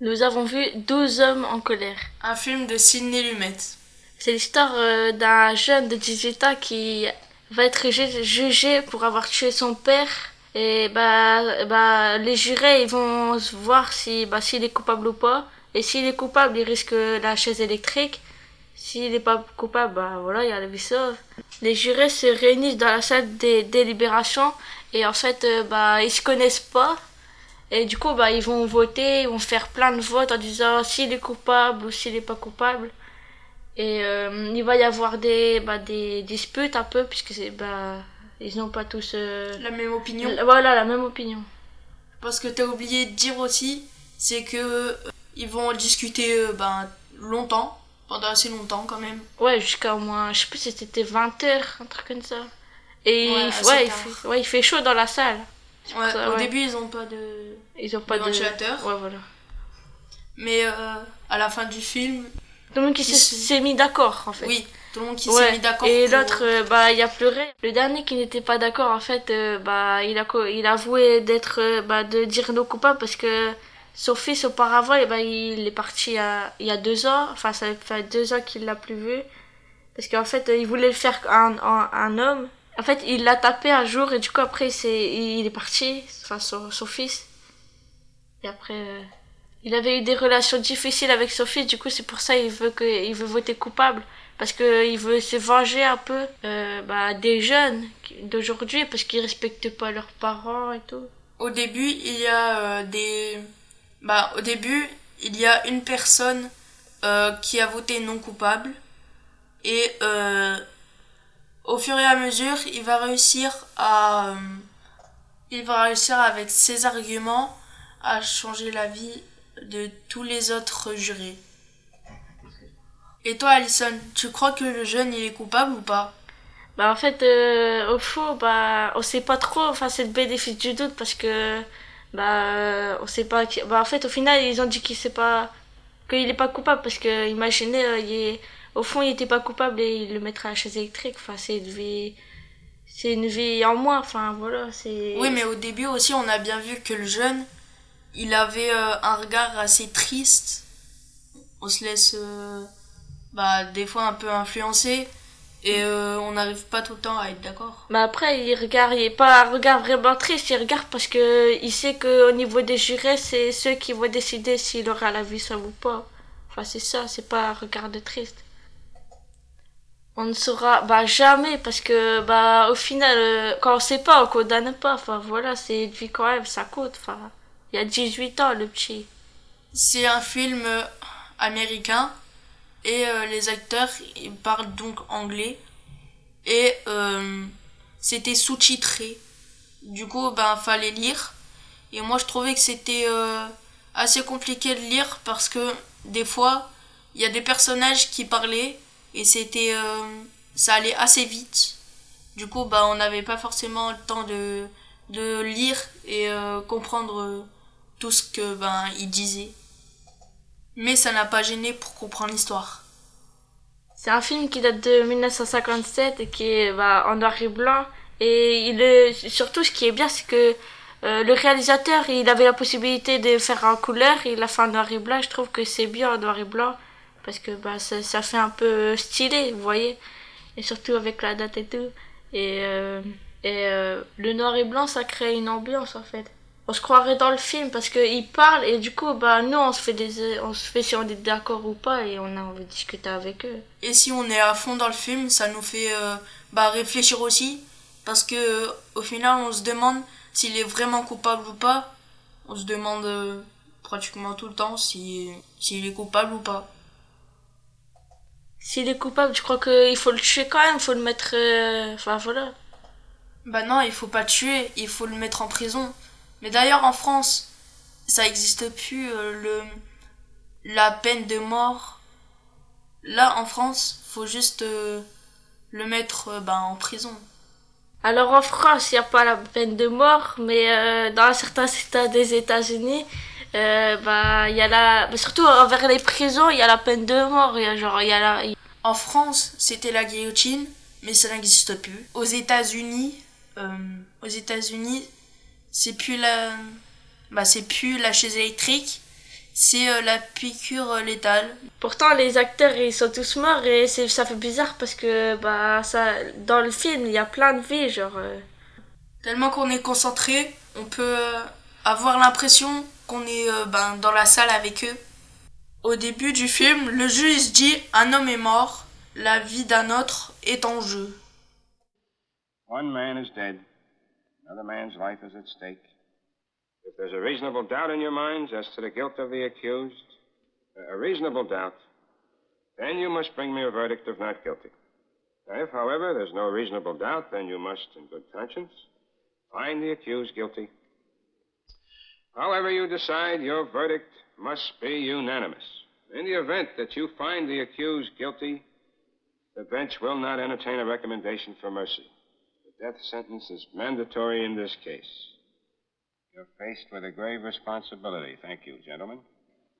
Nous avons vu 12 hommes en colère. Un film de Sidney Lumet. C'est l'histoire euh, d'un jeune de 18 ans qui va être ju- jugé pour avoir tué son père. Et bah, bah, les jurés ils vont voir si, bah, s'il est coupable ou pas. Et s'il est coupable, il risque la chaise électrique. S'il n'est pas coupable, bah voilà, il y a la vie sauve. Les jurés se réunissent dans la salle des délibérations et en fait, euh, bah, ils se connaissent pas. Et du coup, bah, ils vont voter, ils vont faire plein de votes en disant s'il est coupable ou s'il n'est pas coupable. Et euh, il va y avoir des, bah, des disputes un peu, puisque c'est, bah, ils n'ont pas tous euh, La même opinion. voilà, la même opinion. Parce que t'as oublié de dire aussi, c'est que euh, ils vont discuter ben, longtemps, pendant assez longtemps quand même. Ouais, jusqu'à au moins, je sais plus si c'était 20 heures, un truc comme ça. Et Ouais, il, assez ouais, il tard. fait, ouais, il fait chaud dans la salle. Ouais, ça, au ouais. début, ils ont pas de. Ils ont pas de. ventilateur. Ouais, voilà. Mais euh, à la fin du film, Tout le monde qui s'est se- s'est mis d'accord, en fait. oui, tout le monde qui s'est mis d'accord. Et pour- l'autre, euh, bah, il a pleuré. Le dernier qui n'était pas d'accord, en fait, euh, bah, il a, il a avoué d'être, bah, de dire non coupable parce que son fils, auparavant, eh ben, il est parti il y a, il y a deux ans. Enfin, ça fait deux ans qu'il l'a plus vu. Parce qu'en fait, il voulait le faire un, un, un homme. En fait, il l'a tapé un jour et du coup, après, c'est, il est parti. Enfin, son, son fils. Et après, euh, il avait eu des relations difficiles avec son fils. Du coup, c'est pour ça il veut que, il veut voter coupable parce que il veut se venger un peu euh, bah, des jeunes d'aujourd'hui parce qu'ils respectent pas leurs parents et tout. Au début, il y a euh, des. Bah, au début, il y a une personne qui a voté non coupable. Et au fur et à mesure, il va réussir à. euh, il va réussir avec ses arguments à changer la vie de tous les autres jurés. Et toi, Alison, tu crois que le jeune il est coupable ou pas? Bah en fait euh, au fond bah on sait pas trop enfin c'est le bénéfice du doute parce que bah euh, on sait pas qui... bah en fait au final ils ont dit qu'il sait pas qu'il est pas coupable parce que imaginez euh, il est... au fond il était pas coupable et il le mettrait à la chaise électrique enfin c'est une vie c'est une vie en moins enfin voilà c'est Oui, mais au début aussi, on a bien vu que le jeune, il avait euh, un regard assez triste. On se laisse, euh, bah, des fois un peu influencer et euh, on n'arrive pas tout le temps à être d'accord. Mais après, il regarde, il est pas un regard vraiment triste, il regarde parce que il sait que au niveau des jurés, c'est ceux qui vont décider s'il aura la vie sauve ou pas. Enfin, c'est ça, c'est pas un regard de triste. On ne saura bah jamais parce que bah au final euh, quand on sait pas on condamne pas enfin voilà c'est vie quand même ça coûte enfin il y a 18 ans le petit C'est un film euh, américain et euh, les acteurs ils parlent donc anglais et euh, c'était sous-titré. Du coup, ben fallait lire et moi je trouvais que c'était assez compliqué de lire parce que des fois il y a des personnages qui parlaient et c'était euh, ça allait assez vite. Du coup, ben on n'avait pas forcément le temps de de lire et euh, comprendre euh, tout ce que ben il disait. Mais ça n'a pas gêné pour comprendre l'histoire. C'est un film qui date de 1957 et qui est bah, en noir et blanc. Et il est, surtout, ce qui est bien, c'est que euh, le réalisateur, il avait la possibilité de faire en couleur. Il a fait en noir et blanc. Je trouve que c'est bien en noir et blanc parce que bah, ça, fait un peu stylé, vous voyez. Et surtout avec la date et tout. Et, euh, et euh, le noir et blanc, ça crée une ambiance en fait. On se croirait dans le film parce qu'il parle et du coup, bah, nous, on se fait des, on se fait si on est d'accord ou pas et on a envie de discuter avec eux. Et si on est à fond dans le film, ça nous fait euh, bah, réfléchir aussi. Parce que au final, on se demande s'il est vraiment coupable ou pas. On se demande pratiquement tout le temps si s'il est coupable ou pas. S'il est coupable, je crois qu'il faut le tuer quand même, il faut le mettre. euh, Enfin voilà. Bah non, il faut pas tuer, il faut le mettre en prison. Mais d'ailleurs en France, ça existe plus euh, le la peine de mort. Là en France, faut juste euh, le mettre bah, en prison. Alors en France, il n'y a pas la peine de mort, mais dans certains états des États-Unis, euh, bah il y a la. surtout envers les prisons, il y a la peine de mort. Il y a genre il y a la. En France, c'était la guillotine, mais ça n'existe plus. Aux États-Unis, euh, aux États-Unis, c'est plus la, bah c'est plus la chaise électrique c'est euh, la piqûre euh, létale. Pourtant, les acteurs, ils sont tous morts et c'est- ça fait bizarre parce que bah ça, dans le film, il y a plein de vies, genre. euh, Tellement qu'on est concentré, on peut avoir l'impression qu'on est ben, dans la salle avec eux. Au début du film, le juge dit un homme est mort, la vie d'un autre est en jeu. One man is dead. Another man's life is at stake. If there's a reasonable doubt in your minds as to the guilt of the accused, a reasonable doubt, then you must bring me a verdict of not guilty. If, however, there's no reasonable doubt, then you must, in good conscience, find the accused guilty. However you decide, your verdict must be unanimous. In the event that you find the accused guilty, the bench will not entertain a recommendation for mercy. The death sentence is mandatory in this case. You're faced with a grave responsibility. Thank you, gentlemen.